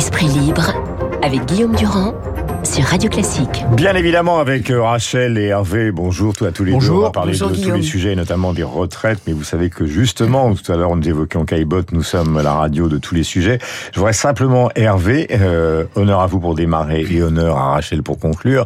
Esprit libre avec Guillaume Durand sur Radio Classique. Bien évidemment avec euh, Rachel et Hervé, bonjour à tous les bonjour, deux. On va parler bonjour, de Guillaume. tous les sujets, notamment des retraites, mais vous savez que justement, tout à l'heure nous évoquions Caillebot, nous sommes la radio de tous les sujets. Je voudrais simplement, Hervé, euh, honneur à vous pour démarrer et honneur à Rachel pour conclure.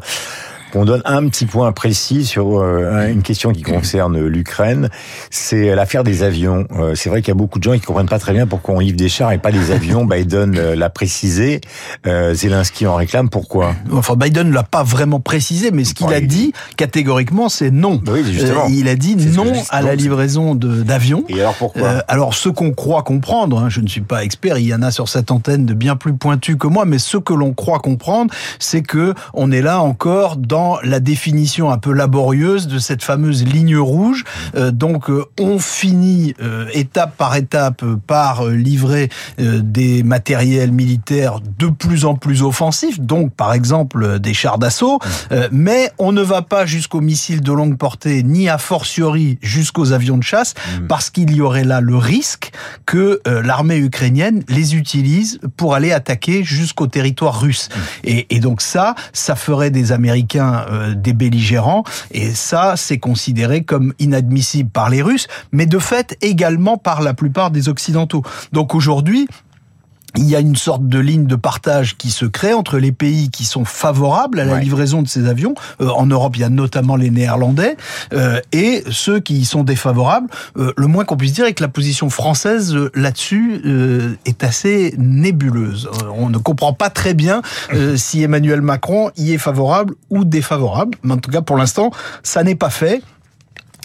On donne un petit point précis sur euh, une question qui concerne l'Ukraine, c'est l'affaire des avions. Euh, c'est vrai qu'il y a beaucoup de gens qui comprennent pas très bien pourquoi on livre des chars et pas des avions. Biden euh, l'a précisé, Zelensky en réclame. Pourquoi? Enfin, Biden ne l'a pas vraiment précisé, mais ce qu'il a dit catégoriquement, c'est non. Oui, justement. Il a dit non à la livraison d'avions. Et alors pourquoi? Euh, alors, ce qu'on croit comprendre, hein, je ne suis pas expert, il y en a sur cette antenne de bien plus pointus que moi, mais ce que l'on croit comprendre, c'est que on est là encore dans la définition un peu laborieuse de cette fameuse ligne rouge. Euh, donc, euh, on finit euh, étape par étape euh, par euh, livrer euh, des matériels militaires de plus en plus offensifs, donc par exemple euh, des chars d'assaut, euh, mais on ne va pas jusqu'aux missiles de longue portée, ni a fortiori jusqu'aux avions de chasse, parce qu'il y aurait là le risque que l'armée ukrainienne les utilise pour aller attaquer jusqu'au territoire russe. Et, et donc ça, ça ferait des Américains euh, des belligérants, et ça, c'est considéré comme inadmissible par les Russes, mais de fait également par la plupart des Occidentaux. Donc aujourd'hui, il y a une sorte de ligne de partage qui se crée entre les pays qui sont favorables à la Ouais. livraison de ces avions. Euh, en Europe, il y a notamment les Néerlandais euh, et ceux qui y sont défavorables. Euh, le moins qu'on puisse dire est que la position française euh, là-dessus euh, est assez nébuleuse. Euh, on ne comprend pas très bien euh, si Emmanuel Macron y est favorable ou défavorable. Mais en tout cas, pour l'instant, ça n'est pas fait.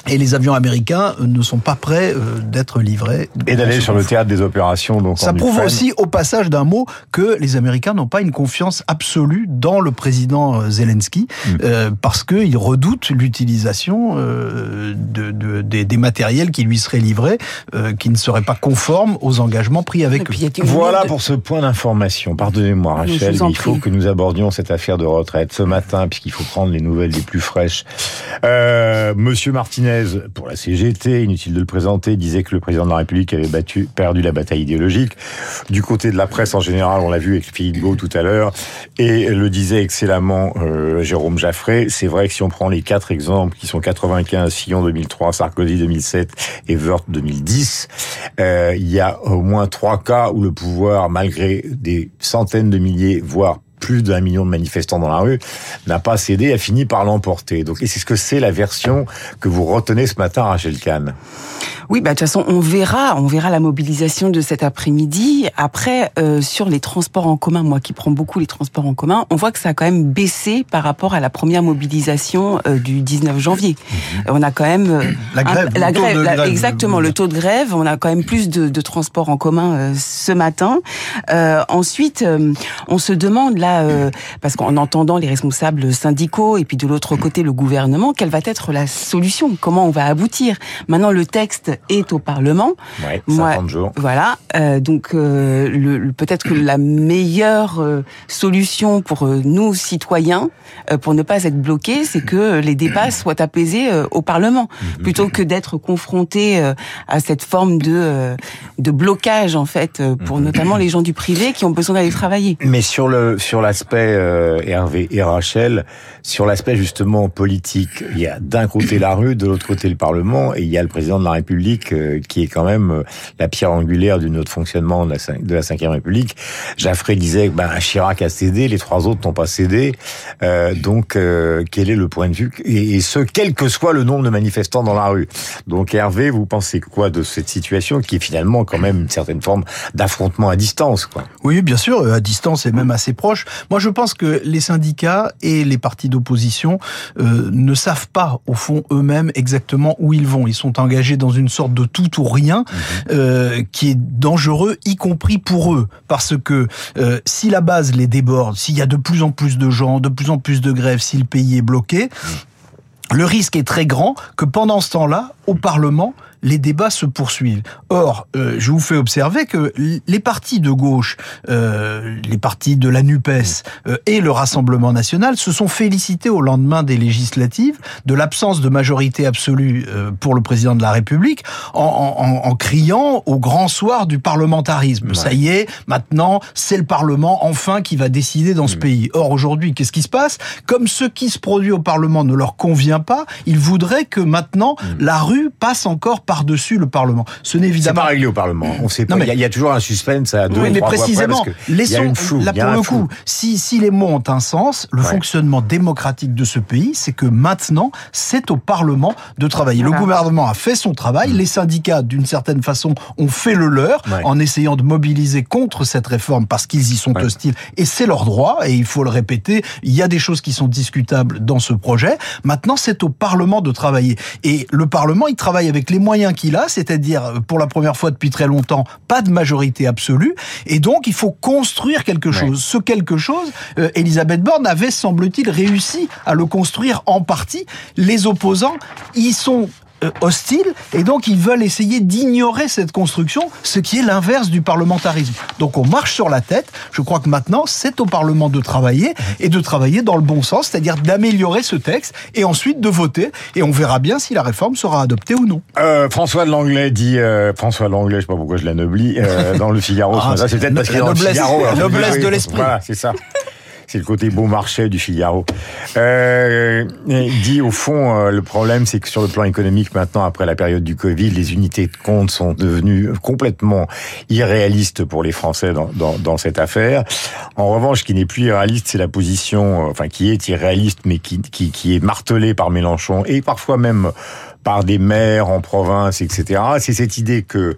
Et les avions américains euh, ne sont pas prêts euh, d'être livrés. Et d'aller sur le théâtre des opérations. Donc Ça en prouve Ukraine. aussi, au passage d'un mot, que les Américains n'ont pas une confiance absolue dans le président euh, Zelensky, Mm. euh, parce qu'ils redoutent l'utilisation euh, de, de- des, des matériels qui lui seraient livrés, euh, qui ne seraient pas conformes aux engagements pris Et avec puis, eux. Voilà pour ce point d'information. Pardonnez-moi, Rachel, mais il faut prie. que nous abordions cette affaire de retraite ce matin, puisqu'il faut prendre les nouvelles les plus fraîches. Euh, Monsieur Martinez, pour la CGT, inutile de le présenter, disait que le président de la République avait battu, perdu la bataille idéologique. Du côté de la presse en général, on l'a vu avec Philippe Gau tout à l'heure, et le disait excellemment euh, Jérôme Jaffré. C'est vrai que si on prend les quatre exemples qui sont 95, Fillon 2003, Sarkozy 2007 et Wörth 2010, euh, il y a au moins trois cas où le pouvoir, malgré des centaines de milliers, voire plus d'un million de manifestants dans la rue, n'a pas cédé, a fini par l'emporter. Donc, c'est ce que c'est la version que vous retenez ce matin, Rachel Kahn. Oui, bah de toute façon, on verra, on verra la mobilisation de cet après-midi. Après, euh, sur les transports en commun, moi qui prends beaucoup les transports en commun, on voit que ça a quand même baissé par rapport à la première mobilisation euh, du 19 janvier. Euh, On a quand même euh, La grève, un- la grève, de la- grève. exactement le taux de grève. On a quand même plus de, de transports en commun ce matin. Ensuite, on se demande là, euh, parce qu'en entendant les responsables syndicaux et puis de l'autre côté le gouvernement, quelle va être la solution? Comment on va aboutir? Maintenant, le texte est au Parlement. Ouais, Moi, 50 jours. Voilà, euh, donc euh, le, le- peut-être que la meilleure solution pour nous citoyens, pour ne pas être bloqués, c'est que les débats soient apaisés au Parlement, plutôt que d'être confrontés à cette forme de de blocage en fait pour notamment les gens du privé qui ont besoin d'aller travailler. Mais sur le sur l'aspect euh, Hervé et Rachel, sur l'aspect justement politique, il y a d'un côté la rue, de l'autre côté le Parlement, et il y a le président de la République euh, qui est quand même euh, la pierre angulaire du notre fonctionnement de la, de la Cinquième République. Jaffré disait que ben, Chirac a cédé, les trois autres n'ont pas cédé. Euh, donc euh, quel est le point de vue et, ce quel que soit le nombre de manifestants dans la rue. Donc Hervé, vous pensez quoi de cette situation qui est finalement quand même une certaine forme d'affrontement à distance, quoi? Oui, bien sûr, à distance et même assez proche. Moi, je pense que les syndicats et les partis d'opposition euh, ne savent pas, au fond, eux-mêmes exactement où ils vont. Ils sont engagés dans une sorte de tout ou rien euh, qui est dangereux, y compris pour eux. Parce que euh, si la base les déborde, s'il y a de plus en plus de gens, de plus en plus de grèves, si le pays est bloqué, le risque est très grand que pendant ce temps-là, au Parlement, les débats se poursuivent. Or, euh, je vous fais observer que les partis de gauche, euh, les partis de la NUPES euh, et le Rassemblement national se sont félicités au lendemain des législatives de l'absence de majorité absolue euh, pour le président de la République en, en, en criant au grand soir du parlementarisme. Ouais. Ça y est, maintenant, c'est le Parlement enfin qui va décider dans ce Mm. pays. Or, aujourd'hui, qu'est-ce qui se passe? Comme ce qui se produit au Parlement ne leur convient pas, ils voudraient que maintenant, la rue passe encore par-dessus le Parlement. Ce n'est évidemment pas réglé au Parlement. On sait pas. Non, Il mais- y, a- il y a toujours un suspense à deux oui, ou mais trois voix près précisément, parce que il y a laissons, une flou. là pour le flou. coup, si, si les mots ont un sens, le Ouais. fonctionnement démocratique de ce pays, c'est que maintenant, c'est au Parlement de travailler. Le gouvernement a fait son travail, les syndicats, d'une certaine façon, ont fait le leur Mm. Ouais. en essayant de mobiliser contre cette réforme parce qu'ils y sont Ouais. hostiles et c'est leur droit et il faut le répéter, il y a des choses qui sont discutables dans ce projet. Maintenant, c'est au Parlement de travailler et le Parlement, il travaille avec les moyens qu'il a, c'est-à-dire euh, pour la première fois depuis très longtemps, pas de majorité absolue et donc il faut construire quelque chose. Ouais. Ce quelque chose, euh, Elisabeth Borne avait, semble-t-il, réussi à le construire en partie. Les opposants, ils sont hostiles et donc ils veulent essayer d'ignorer cette construction, ce qui est l'inverse du parlementarisme. Donc on marche sur la tête. Je crois que maintenant c'est au Parlement de travailler et de travailler dans le bon sens, c'est-à-dire d'améliorer ce texte et ensuite de voter et on verra bien si la réforme sera adoptée ou non. Euh, François de Langlais dit euh, François de Langlais, je sais pas pourquoi je l'anoblis euh, dans le Figaro. Ah, c'est peut-être parce qu'il est dans le noblesse- Figaro. la noblesse de l'esprit. Voilà, c'est ça. C'est le côté beau marché du Figaro. Euh, dit au fond, euh, le problème, c'est que sur le plan économique, maintenant, après la période du Covid, les unités de compte sont devenues complètement irréalistes pour les Français dans, dans, dans cette affaire. En revanche, ce qui n'est plus irréaliste, c'est la position, euh, enfin, qui est irréaliste, mais qui, qui, qui est martelée par Mélenchon et parfois même par des maires en province, etc. C'est cette idée que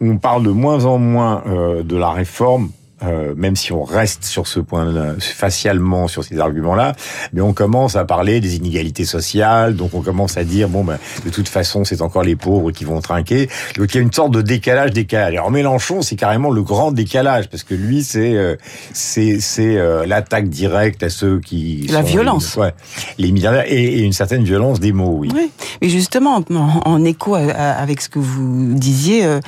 on parle de moins en moins euh, de la réforme. Euh, même si on reste sur ce point facialement sur ces arguments-là, mais on commence à parler des inégalités sociales, donc on commence à dire bon ben de toute façon c'est encore les pauvres qui vont trinquer. Donc il y a une sorte de décalage, décalage. Alors Mélenchon c'est carrément le grand décalage parce que lui c'est euh, c'est c'est euh, l'attaque directe à ceux qui La sont violence. les, ouais, les milliardaires et, et une certaine violence des mots, oui. Oui, mais justement, en, en écho à- à- avec ce que vous disiez, euh,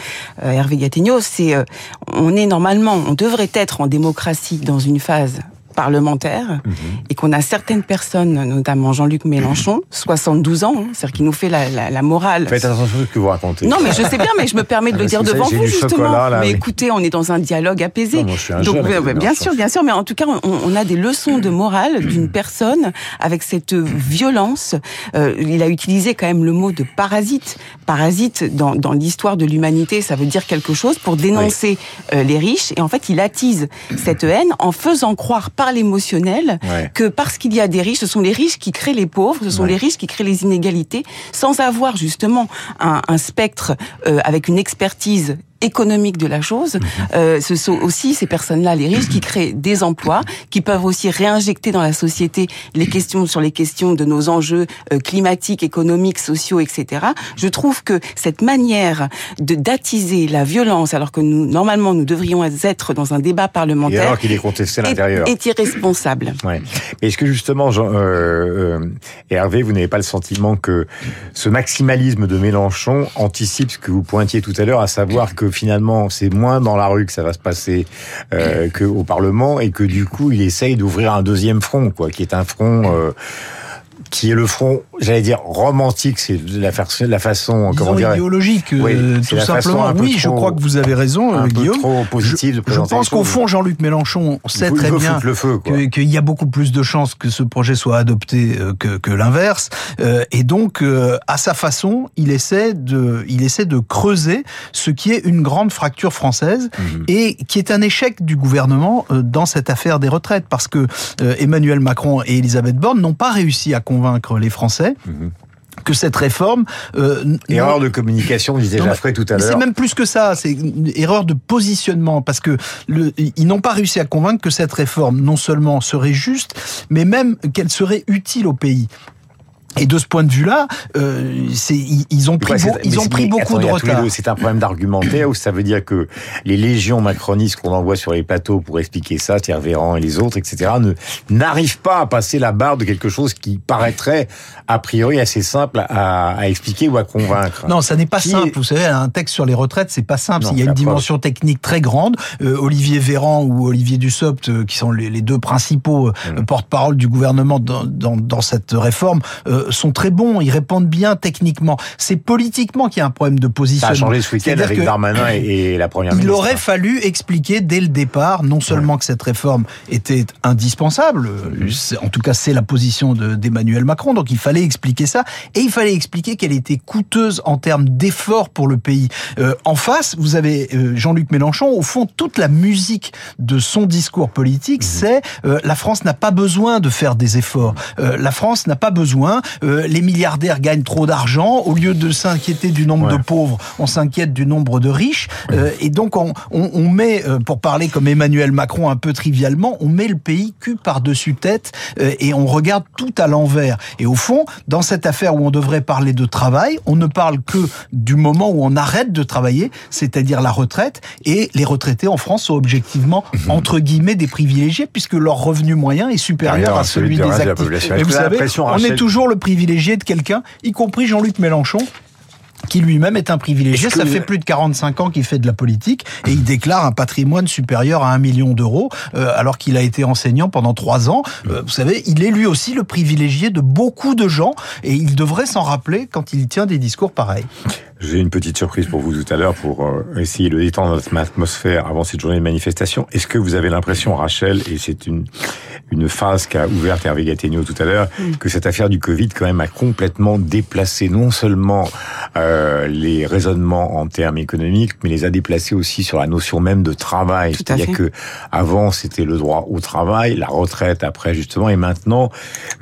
euh, Hervé Gattegno, c'est euh, on est normalement, on devrait être en démocratie dans une phase parlementaire Mhm. et qu'on a certaines personnes, notamment Jean-Luc Mélenchon, 72 ans, hein, c'est-à-dire qui nous fait la, la, la morale. Faites attention à ce que vous racontez. Non, mais je sais bien, mais je me permets de le Parce dire devant vous, justement. chocolat, là, mais oui. écoutez, on est dans un dialogue apaisé. Non, Donc, ouais, ouais, bien sûr, bien sûr, mais en tout cas, on, on a des leçons de morale d'une personne avec cette violence. Euh, il a utilisé quand même le mot de parasite. Parasite, dans, dans l'histoire de l'humanité, ça veut dire quelque chose pour dénoncer euh, les riches. Et en fait, il attise cette haine en faisant croire par l'émotionnel Ouais. que parce qu'il y a des riches, ce sont les riches qui créent les pauvres, ce sont Ouais. les riches qui créent les inégalités, sans avoir justement un, un spectre euh, avec une expertise économique de la chose. Mhm. Euh, ce sont aussi ces personnes-là, les riches, qui créent des emplois, qui peuvent aussi réinjecter dans la société les questions sur les questions de nos enjeux euh, climatiques, économiques, sociaux, etc. Je trouve que cette manière de d'attiser la violence, alors que nous normalement nous devrions être dans un débat Et parlementaire, alors qu'il est contesté à l'intérieur. est irresponsable. Ouais. Est-ce que justement, Jean, euh, euh, Hervé, vous n'avez pas le sentiment que ce maximalisme de Mélenchon anticipe ce que vous pointiez tout à l'heure, à savoir que finalement c'est moins dans la rue que ça va se passer euh, qu'au Parlement et que du coup il essaye d'ouvrir un deuxième front, quoi, qui est un front. Euh, qui est le front, j'allais dire romantique, c'est la, la façon, comment dire, idéologique, euh, Oui, tout simplement. Oui, je crois que vous avez raison, un euh, peu Guillaume. trop positive de Je présenter pense qu'au fond, Jean-Luc Mélenchon sait très bien qu'il y a beaucoup plus de chances que ce projet soit adopté euh, que, que l'inverse. Euh, et donc, euh, à sa façon, il essaie de, il essaie de creuser ce qui est une grande fracture française Mhm. et qui est un échec du gouvernement dans cette affaire des retraites, parce que Emmanuel Macron et Elisabeth Borne n'ont pas réussi à convaincre les Français Mhm. que cette réforme euh, Erreur de communication, disait Jaffray tout à mais c'est l'heure. même plus que ça, c'est une erreur de positionnement parce que le, ils n'ont pas réussi à convaincre que cette réforme non seulement serait juste, mais même qu'elle serait utile au pays. Et de ce point de vue-là, euh, ils, ont pris, ils ont pris beaucoup de retard. C'est un problème d'argumentaire où ça veut dire que les légions macronistes qu'on envoie sur les plateaux pour expliquer ça, Thierry Véran et les autres, etc., ne n'arrivent pas à passer la barre de quelque chose qui paraîtrait a priori assez simple à, à expliquer ou à convaincre. Non, ça n'est pas simple. Vous savez, un texte sur les retraites, c'est pas simple. Il y a une dimension technique très grande. Euh, Olivier Véran ou Olivier Dussopt, euh, qui sont les, les deux principaux euh, mm. porte-parole du gouvernement dans, dans, dans cette réforme, sont très bons, ils répondent bien techniquement. C'est politiquement qu'il y a un problème de position. Ça a changé ce week-end avec Darmanin et, la première ministre. Il aurait fallu expliquer dès le départ, non seulement que cette réforme était indispensable, en tout cas c'est la position d'Emmanuel Macron, donc il fallait expliquer ça, et il fallait expliquer qu'elle était coûteuse en termes d'efforts pour le pays. Euh, en face, vous avez euh, Jean-Luc Mélenchon, au fond, toute la musique de son discours politique, mmh. c'est euh, la France n'a pas besoin de faire des efforts. la France n'a pas besoin, les milliardaires gagnent trop d'argent. Au lieu de s'inquiéter du nombre de pauvres, on s'inquiète du nombre de riches. Euh, et donc, on, on, on, met, euh, pour parler comme Emmanuel Macron un peu trivialement, on met le pays cul par-dessus tête euh, et on regarde tout à l'envers. Et au fond, dans cette affaire où on devrait parler de travail, on ne parle que du moment où on arrête de travailler, c'est-à-dire la retraite. Et les retraités en France sont objectivement, mhm. entre guillemets, des privilégiés puisque leur revenu moyen est supérieur à celui des actifs. Et vous savez, on est toujours le privilégié de quelqu'un, y compris Jean-Luc Mélenchon, qui lui-même est un privilégié. Ça fait plus de 45 ans qu'il fait de la politique et il déclare un patrimoine supérieur à un million d'euros euh, alors qu'il a été enseignant pendant trois ans. Euh, vous savez, il est lui aussi le privilégié de beaucoup de gens et il devrait s'en rappeler quand il tient des discours pareils. J'ai une petite surprise pour vous tout à l'heure pour euh, essayer de détendre notre atmosphère avant cette journée de manifestation. Est-ce que vous avez l'impression, Rachel, et c'est une, une phase qu'a ouverte Hervé Gattegno tout à l'heure, que cette affaire du Covid quand même a complètement déplacé non seulement euh, les raisonnements en termes économiques, mais les a déplacés aussi sur la notion même de travail. C'est-à-dire que avant c'était le droit au travail, la retraite après justement, et maintenant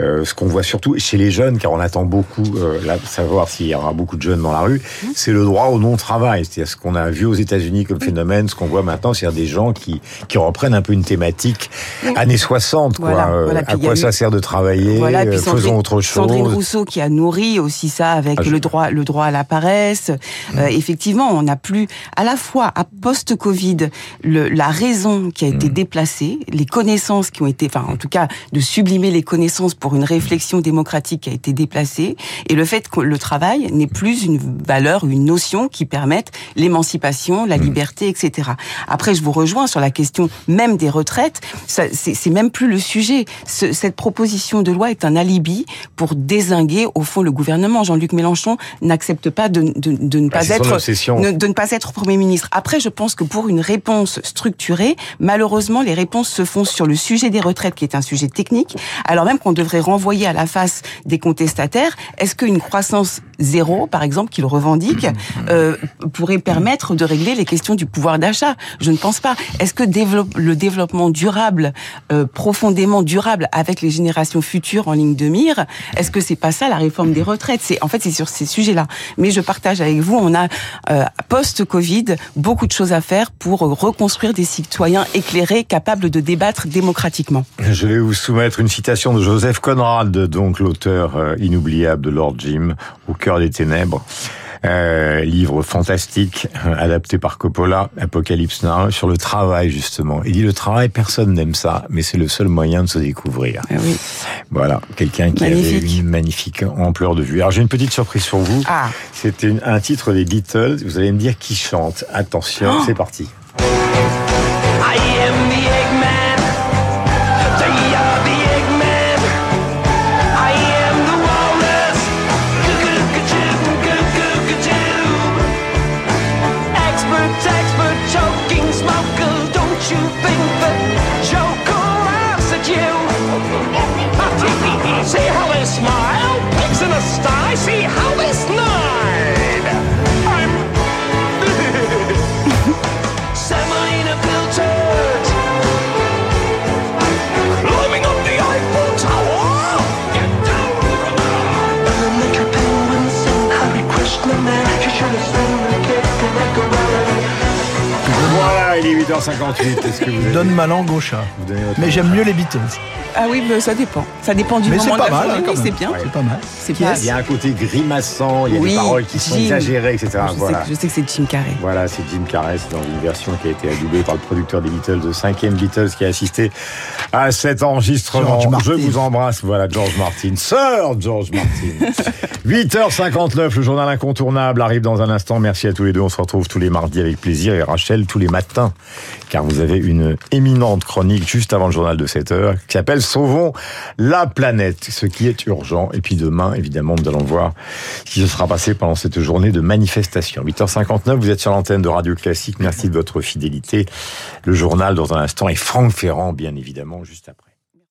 euh, ce qu'on voit surtout chez les jeunes, car on attend beaucoup euh, là, savoir s'il y aura beaucoup de jeunes dans la rue, c'est le droit au non-travail. C'est-à-dire ce qu'on a vu aux États-Unis comme phénomène, ce qu'on voit maintenant, c'est-à-dire des gens qui, qui reprennent un peu une thématique années 60. Quoi. Euh, à quoi ça sert de travailler euh, Faisons autre chose. Sandrine Rousseau qui a nourri aussi ça avec ah, le droit, le droit à la paresse. Euh, effectivement, on n'a plus à la fois à post-Covid la raison qui a été mm. déplacée, les connaissances qui ont été, enfin en tout cas de sublimer les connaissances pour une réflexion démocratique qui a été déplacée, et le fait que le travail n'est plus une valeur une notion qui permette l'émancipation, la mmh. liberté, etc. Après, je vous rejoins sur la question même des retraites. C'est même plus le sujet. cette proposition de loi est un alibi pour désinguer au fond le gouvernement. Jean-Luc Mélenchon n'accepte pas de, de, ne bah, pas être de ne pas être premier ministre. Après, je pense que pour une réponse structurée, malheureusement, les réponses se font sur le sujet des retraites, qui est un sujet technique, alors même qu'on devrait renvoyer à la face des contestataires. Est-ce qu'une croissance zéro, par exemple, qu'il revendique euh, pourrait permettre de régler les questions du pouvoir d'achat? Je ne pense pas. Est-ce que le développement durable, euh, profondément durable, avec les générations futures en ligne de mire, est-ce que c'est pas ça la réforme des retraites? C'est en fait c'est sur ces sujets-là. Mais je partage avec vous, on a euh, post-Covid beaucoup de choses à faire pour reconstruire des citoyens éclairés, capables de débattre démocratiquement. Je vais vous soumettre une citation de Joseph Conrad, donc l'auteur euh, inoubliable de Lord Jim, au cœur des ténèbres. Euh, livre fantastique euh, adapté par Coppola, Apocalypse Now, sur le travail justement. Il dit le travail, personne n'aime ça, mais c'est le seul moyen de se découvrir. Eh oui. Voilà, quelqu'un qui avait une magnifique ampleur de vue. Alors j'ai une petite surprise sur vous. Ah. C'était un titre des Beatles. Vous allez me dire qui chante. Attention, oh. c'est parti. 8h58. Est-ce que vous avez- Donne ma langue au chat. vous donnez votre Mais j'aime mieux les Beatles. Ah oui, mais ça dépend. Ça dépend du Mais c'est moment pas de la mal, journée. hein, Oui, c'est bien. Ouais. C'est pas mal. C'est pas. Il y a un côté grimaçant, il y a Oui, des paroles qui sont Jim. exagérées, etc. Je, voilà. sais, que- je sais que c'est Jim Carrey. Voilà, c'est Jim Carrey, c'est dans une version qui a été adoubée par le producteur des Beatles, le cinquième Beatles qui a assisté à cet enregistrement. Je vous embrasse, voilà George Martin, Sir George Martin. 8h59, le journal incontournable arrive dans un instant. Merci à tous les deux, on se retrouve tous les mardis avec plaisir et Rachel tous les matins, car vous avez une éminente chronique juste avant le journal de 7h qui s'appelle Sauvons la planète, ce qui est urgent. Et puis demain, évidemment, nous allons voir ce qui se sera passé pendant cette journée de manifestation. 8h59, vous êtes sur l'antenne de Radio Classique. Merci de votre fidélité. Le journal dans un instant et Franck Ferrand, bien évidemment, juste après.